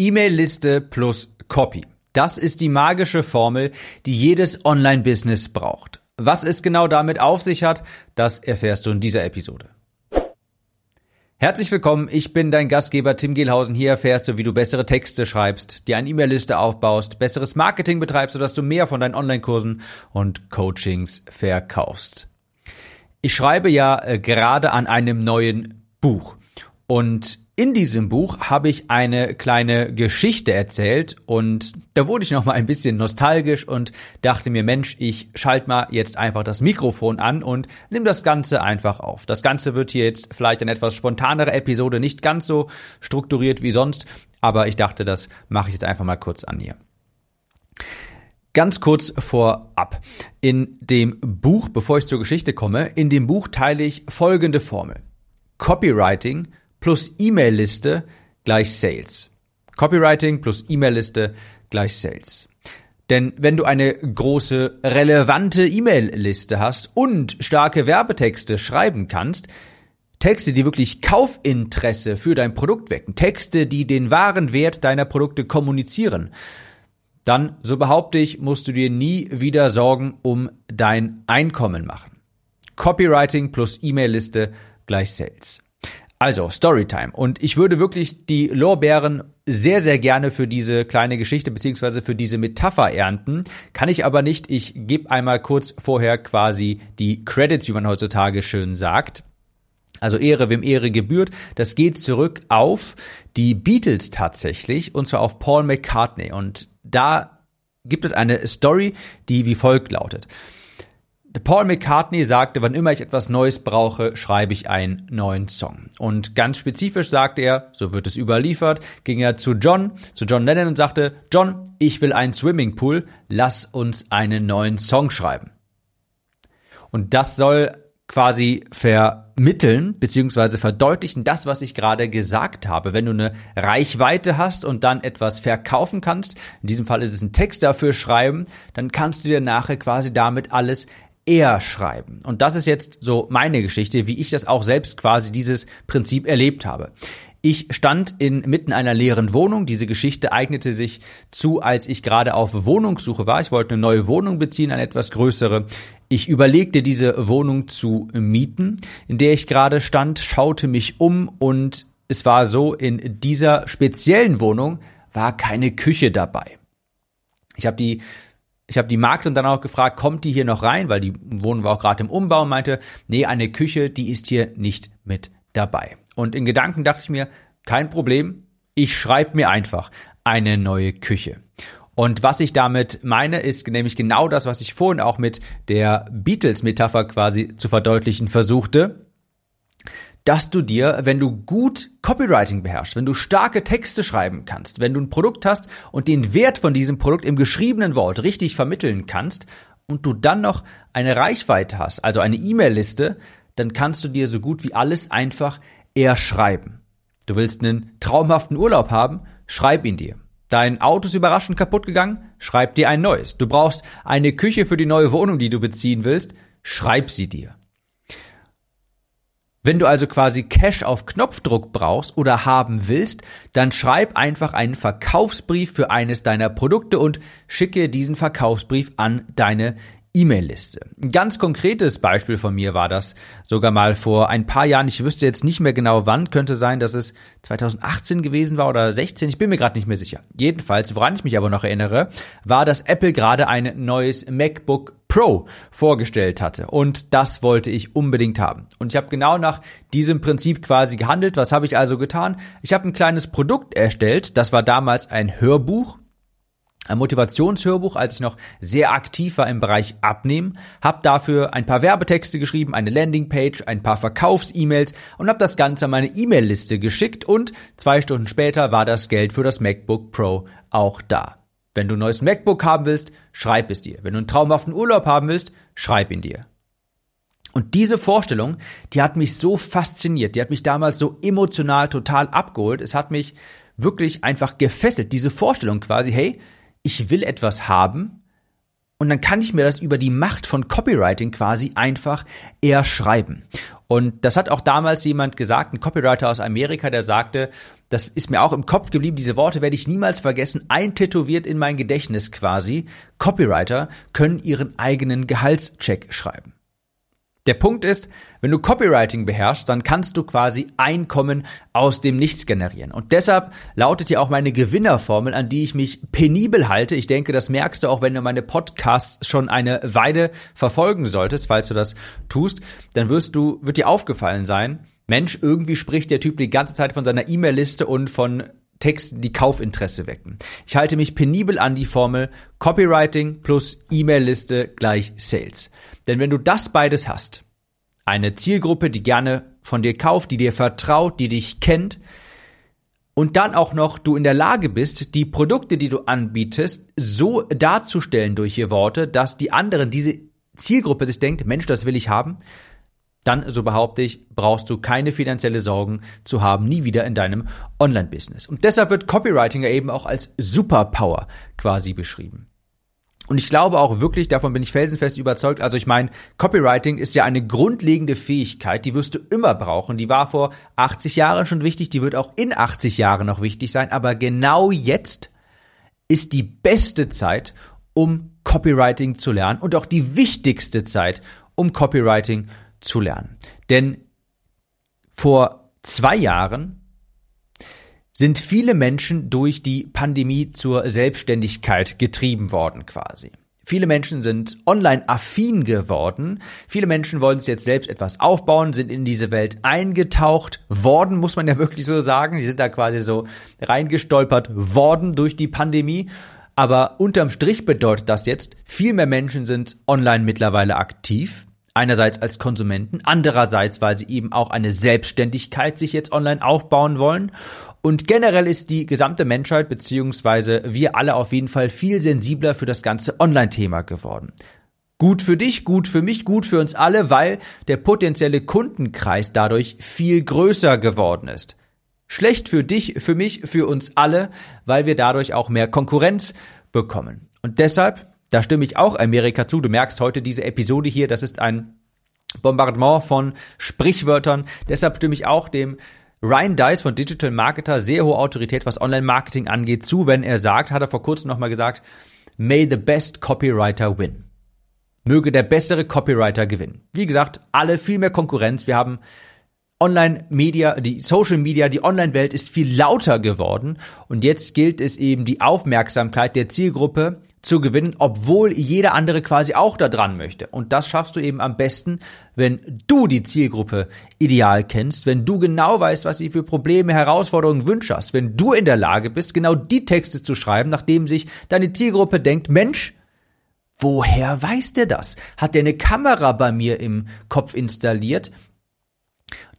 E-Mail-Liste plus Copy. Das ist die magische Formel, die jedes Online-Business braucht. Was es genau damit auf sich hat, das erfährst du in dieser Episode. Herzlich willkommen, ich bin dein Gastgeber Tim Gehlhausen. Hier erfährst du, wie du bessere Texte schreibst, dir eine E-Mail-Liste aufbaust, besseres Marketing betreibst, sodass du mehr von deinen Online-Kursen und Coachings verkaufst. Ich schreibe ja äh, gerade an einem neuen Buch und in diesem Buch habe ich eine kleine Geschichte erzählt und da wurde ich noch mal ein bisschen nostalgisch und dachte mir, Mensch, ich schalte mal jetzt einfach das Mikrofon an und nimm das Ganze einfach auf. Das Ganze wird hier jetzt vielleicht eine etwas spontanere Episode, nicht ganz so strukturiert wie sonst, aber ich dachte, das mache ich jetzt einfach mal kurz an hier. Ganz kurz vorab. In dem Buch, bevor ich zur Geschichte komme, in dem Buch teile ich folgende Formel. Copywriting plus E-Mail-Liste gleich Sales. Copywriting plus E-Mail-Liste gleich Sales. Denn wenn du eine große, relevante E-Mail-Liste hast und starke Werbetexte schreiben kannst, Texte, die wirklich Kaufinteresse für dein Produkt wecken, Texte, die den wahren Wert deiner Produkte kommunizieren, dann, so behaupte ich, musst du dir nie wieder Sorgen um dein Einkommen machen. Copywriting plus E-Mail-Liste gleich Sales. Also, Storytime. Und ich würde wirklich die Lorbeeren sehr, sehr gerne für diese kleine Geschichte beziehungsweise für diese Metapher ernten. Kann ich aber nicht. Ich gebe einmal kurz vorher quasi die Credits, wie man heutzutage schön sagt. Also Ehre, wem Ehre gebührt. Das geht zurück auf die Beatles tatsächlich und zwar auf Paul McCartney. Und da gibt es eine Story, die wie folgt lautet. Paul McCartney sagte, wann immer ich etwas Neues brauche, schreibe ich einen neuen Song. Und ganz spezifisch sagte er, so wird es überliefert, ging er zu John, zu John Lennon und sagte, John, ich will einen Swimmingpool, lass uns einen neuen Song schreiben. Und das soll quasi vermitteln beziehungsweise verdeutlichen das, was ich gerade gesagt habe. Wenn du eine Reichweite hast und dann etwas verkaufen kannst, in diesem Fall ist es ein Text dafür schreiben, dann kannst du dir nachher quasi damit alles er schreiben. Und das ist jetzt so meine Geschichte, wie ich das auch selbst quasi dieses Prinzip erlebt habe. Ich stand inmitten einer leeren Wohnung. Diese Geschichte eignete sich zu, als ich gerade auf Wohnungssuche war. Ich wollte eine neue Wohnung beziehen, eine etwas größere. Ich überlegte, diese Wohnung zu mieten, in der ich gerade stand, schaute mich um und es war so, in dieser speziellen Wohnung war keine Küche dabei. Ich habe die ich habe die Maklerin dann auch gefragt, kommt die hier noch rein, weil die Wohnung war auch gerade im Umbau und meinte, nee, eine Küche, die ist hier nicht mit dabei. Und in Gedanken dachte ich mir, kein Problem, ich schreibe mir einfach eine neue Küche. Und was ich damit meine, ist nämlich genau das, was ich vorhin auch mit der Beatles-Metapher quasi zu verdeutlichen versuchte dass du dir, wenn du gut Copywriting beherrschst, wenn du starke Texte schreiben kannst, wenn du ein Produkt hast und den Wert von diesem Produkt im geschriebenen Wort richtig vermitteln kannst und du dann noch eine Reichweite hast, also eine E-Mail-Liste, dann kannst du dir so gut wie alles einfach erschreiben. Du willst einen traumhaften Urlaub haben, schreib ihn dir. Dein Auto ist überraschend kaputt gegangen, schreib dir ein neues. Du brauchst eine Küche für die neue Wohnung, die du beziehen willst, schreib sie dir. Wenn du also quasi Cash auf Knopfdruck brauchst oder haben willst, dann schreib einfach einen Verkaufsbrief für eines deiner Produkte und schicke diesen Verkaufsbrief an deine E-Mail-Liste. Ein ganz konkretes Beispiel von mir war das sogar mal vor ein paar Jahren. Ich wüsste jetzt nicht mehr genau wann, könnte sein, dass es 2018 gewesen war oder 16, ich bin mir gerade nicht mehr sicher. Jedenfalls, woran ich mich aber noch erinnere, war, dass Apple gerade ein neues MacBook Pro vorgestellt hatte. Und das wollte ich unbedingt haben. Und ich habe genau nach diesem Prinzip quasi gehandelt. Was habe ich also getan? Ich habe ein kleines Produkt erstellt. Das war damals ein Hörbuch ein Motivationshörbuch, als ich noch sehr aktiv war im Bereich Abnehmen, habe dafür ein paar Werbetexte geschrieben, eine Landingpage, ein paar Verkaufs-E-Mails und habe das Ganze an meine E-Mail-Liste geschickt und zwei Stunden später war das Geld für das MacBook Pro auch da. Wenn du ein neues MacBook haben willst, schreib es dir. Wenn du einen traumhaften Urlaub haben willst, schreib ihn dir. Und diese Vorstellung, die hat mich so fasziniert, die hat mich damals so emotional total abgeholt. Es hat mich wirklich einfach gefesselt. Diese Vorstellung quasi, hey, ich will etwas haben, und dann kann ich mir das über die Macht von Copywriting quasi einfach erschreiben. Und das hat auch damals jemand gesagt, ein Copywriter aus Amerika, der sagte, das ist mir auch im Kopf geblieben, diese Worte werde ich niemals vergessen, eintätowiert in mein Gedächtnis quasi. Copywriter können ihren eigenen Gehaltscheck schreiben. Der Punkt ist, wenn du Copywriting beherrschst, dann kannst du quasi Einkommen aus dem Nichts generieren. Und deshalb lautet hier auch meine Gewinnerformel, an die ich mich penibel halte. Ich denke, das merkst du auch, wenn du meine Podcasts schon eine Weile verfolgen solltest, falls du das tust, dann wirst du, wird dir aufgefallen sein, Mensch, irgendwie spricht der Typ die ganze Zeit von seiner E-Mail-Liste und von Texten, die Kaufinteresse wecken. Ich halte mich penibel an die Formel Copywriting plus E-Mail-Liste gleich Sales. Denn wenn du das beides hast, eine Zielgruppe, die gerne von dir kauft, die dir vertraut, die dich kennt, und dann auch noch du in der Lage bist, die Produkte, die du anbietest, so darzustellen durch ihr Worte, dass die anderen, diese Zielgruppe sich denkt, Mensch, das will ich haben, dann, so behaupte ich, brauchst du keine finanzielle Sorgen zu haben, nie wieder in deinem Online-Business. Und deshalb wird Copywriting ja eben auch als Superpower quasi beschrieben. Und ich glaube auch wirklich, davon bin ich felsenfest überzeugt. Also ich meine, Copywriting ist ja eine grundlegende Fähigkeit, die wirst du immer brauchen. Die war vor 80 Jahren schon wichtig, die wird auch in 80 Jahren noch wichtig sein. Aber genau jetzt ist die beste Zeit, um Copywriting zu lernen und auch die wichtigste Zeit, um Copywriting zu lernen. Denn vor zwei Jahren sind viele Menschen durch die Pandemie zur Selbstständigkeit getrieben worden quasi. Viele Menschen sind online affin geworden. Viele Menschen wollen es jetzt selbst etwas aufbauen, sind in diese Welt eingetaucht worden, muss man ja wirklich so sagen. Die sind da quasi so reingestolpert worden durch die Pandemie. Aber unterm Strich bedeutet das jetzt, viel mehr Menschen sind online mittlerweile aktiv. Einerseits als Konsumenten, andererseits, weil sie eben auch eine Selbstständigkeit sich jetzt online aufbauen wollen. Und generell ist die gesamte Menschheit beziehungsweise wir alle auf jeden Fall viel sensibler für das ganze Online-Thema geworden. Gut für dich, gut für mich, gut für uns alle, weil der potenzielle Kundenkreis dadurch viel größer geworden ist. Schlecht für dich, für mich, für uns alle, weil wir dadurch auch mehr Konkurrenz bekommen. Und deshalb da stimme ich auch Amerika zu. Du merkst heute diese Episode hier, das ist ein Bombardement von Sprichwörtern. Deshalb stimme ich auch dem Ryan Dice von Digital Marketer, sehr hohe Autorität, was Online-Marketing angeht, zu, wenn er sagt, hat er vor kurzem nochmal gesagt, may the best copywriter win. Möge der bessere Copywriter gewinnen. Wie gesagt, alle viel mehr Konkurrenz. Wir haben Online-Media, die Social-Media, die Online-Welt ist viel lauter geworden und jetzt gilt es eben, die Aufmerksamkeit der Zielgruppe zu gewinnen, obwohl jeder andere quasi auch da dran möchte. Und das schaffst du eben am besten, wenn du die Zielgruppe ideal kennst, wenn du genau weißt, was sie für Probleme, Herausforderungen, Wünsche hast, wenn du in der Lage bist, genau die Texte zu schreiben, nachdem sich deine Zielgruppe denkt, Mensch, woher weiß der das? Hat der eine Kamera bei mir im Kopf installiert?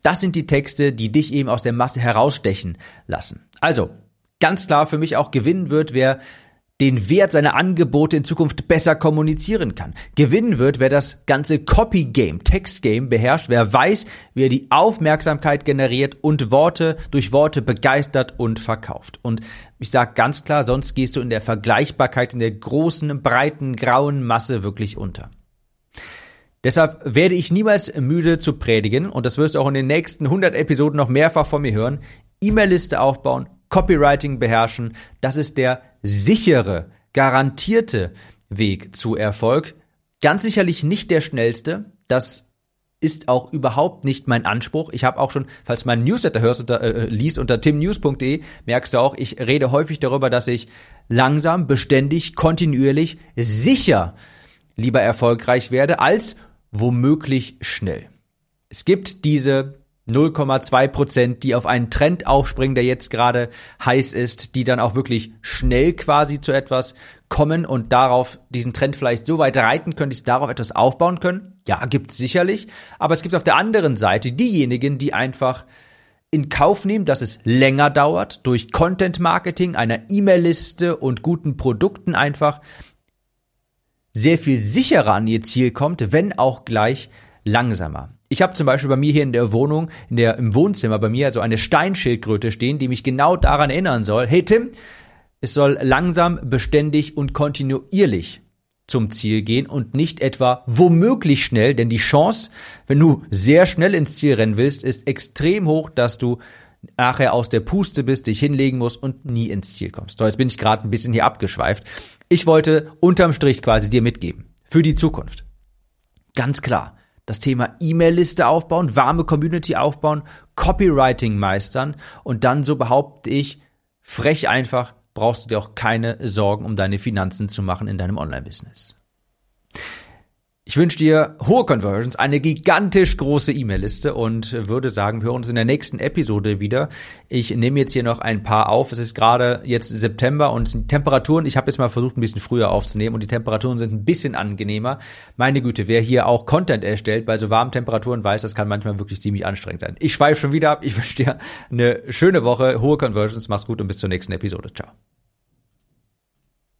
Das sind die Texte, die dich eben aus der Masse herausstechen lassen. Also, ganz klar für mich auch gewinnen wird, wer den Wert seiner Angebote in Zukunft besser kommunizieren kann. Gewinnen wird, wer das ganze Copy-Game, Text-Game beherrscht, wer weiß, wie er die Aufmerksamkeit generiert und Worte durch Worte begeistert und verkauft. Und ich sage ganz klar, sonst gehst du in der Vergleichbarkeit in der großen, breiten, grauen Masse wirklich unter. Deshalb werde ich niemals müde zu predigen und das wirst du auch in den nächsten 100 Episoden noch mehrfach von mir hören. E-Mail-Liste aufbauen, Copywriting beherrschen, das ist der sichere, garantierte Weg zu Erfolg. Ganz sicherlich nicht der schnellste. Das ist auch überhaupt nicht mein Anspruch. Ich habe auch schon, falls du meinen Newsletter hörst unter, äh, liest unter timnews.de, merkst du auch, ich rede häufig darüber, dass ich langsam, beständig, kontinuierlich, sicher lieber erfolgreich werde, als womöglich schnell. Es gibt diese 0,2 Prozent, die auf einen Trend aufspringen, der jetzt gerade heiß ist, die dann auch wirklich schnell quasi zu etwas kommen und darauf diesen Trend vielleicht so weit reiten können, dass sie darauf etwas aufbauen können. Ja, gibt es sicherlich. Aber es gibt auf der anderen Seite diejenigen, die einfach in Kauf nehmen, dass es länger dauert, durch Content Marketing, einer E-Mail-Liste und guten Produkten einfach sehr viel sicherer an ihr Ziel kommt, wenn auch gleich langsamer. Ich habe zum Beispiel bei mir hier in der Wohnung, in der, im Wohnzimmer bei mir so eine Steinschildkröte stehen, die mich genau daran erinnern soll, hey Tim, es soll langsam, beständig und kontinuierlich zum Ziel gehen und nicht etwa womöglich schnell, denn die Chance, wenn du sehr schnell ins Ziel rennen willst, ist extrem hoch, dass du nachher aus der Puste bist, dich hinlegen musst und nie ins Ziel kommst. So, jetzt bin ich gerade ein bisschen hier abgeschweift. Ich wollte unterm Strich quasi dir mitgeben. Für die Zukunft. Ganz klar. Das Thema E-Mail-Liste aufbauen, warme Community aufbauen, Copywriting meistern und dann, so behaupte ich, frech einfach, brauchst du dir auch keine Sorgen um deine Finanzen zu machen in deinem Online-Business. Ich wünsche dir hohe Conversions, eine gigantisch große E-Mail-Liste und würde sagen, wir hören uns in der nächsten Episode wieder. Ich nehme jetzt hier noch ein paar auf. Es ist gerade jetzt September und die Temperaturen, ich habe jetzt mal versucht, ein bisschen früher aufzunehmen und die Temperaturen sind ein bisschen angenehmer. Meine Güte, wer hier auch Content erstellt bei so warmen Temperaturen weiß, das kann manchmal wirklich ziemlich anstrengend sein. Ich schweife schon wieder ab. Ich wünsche dir eine schöne Woche, hohe Conversions, mach's gut und bis zur nächsten Episode. Ciao.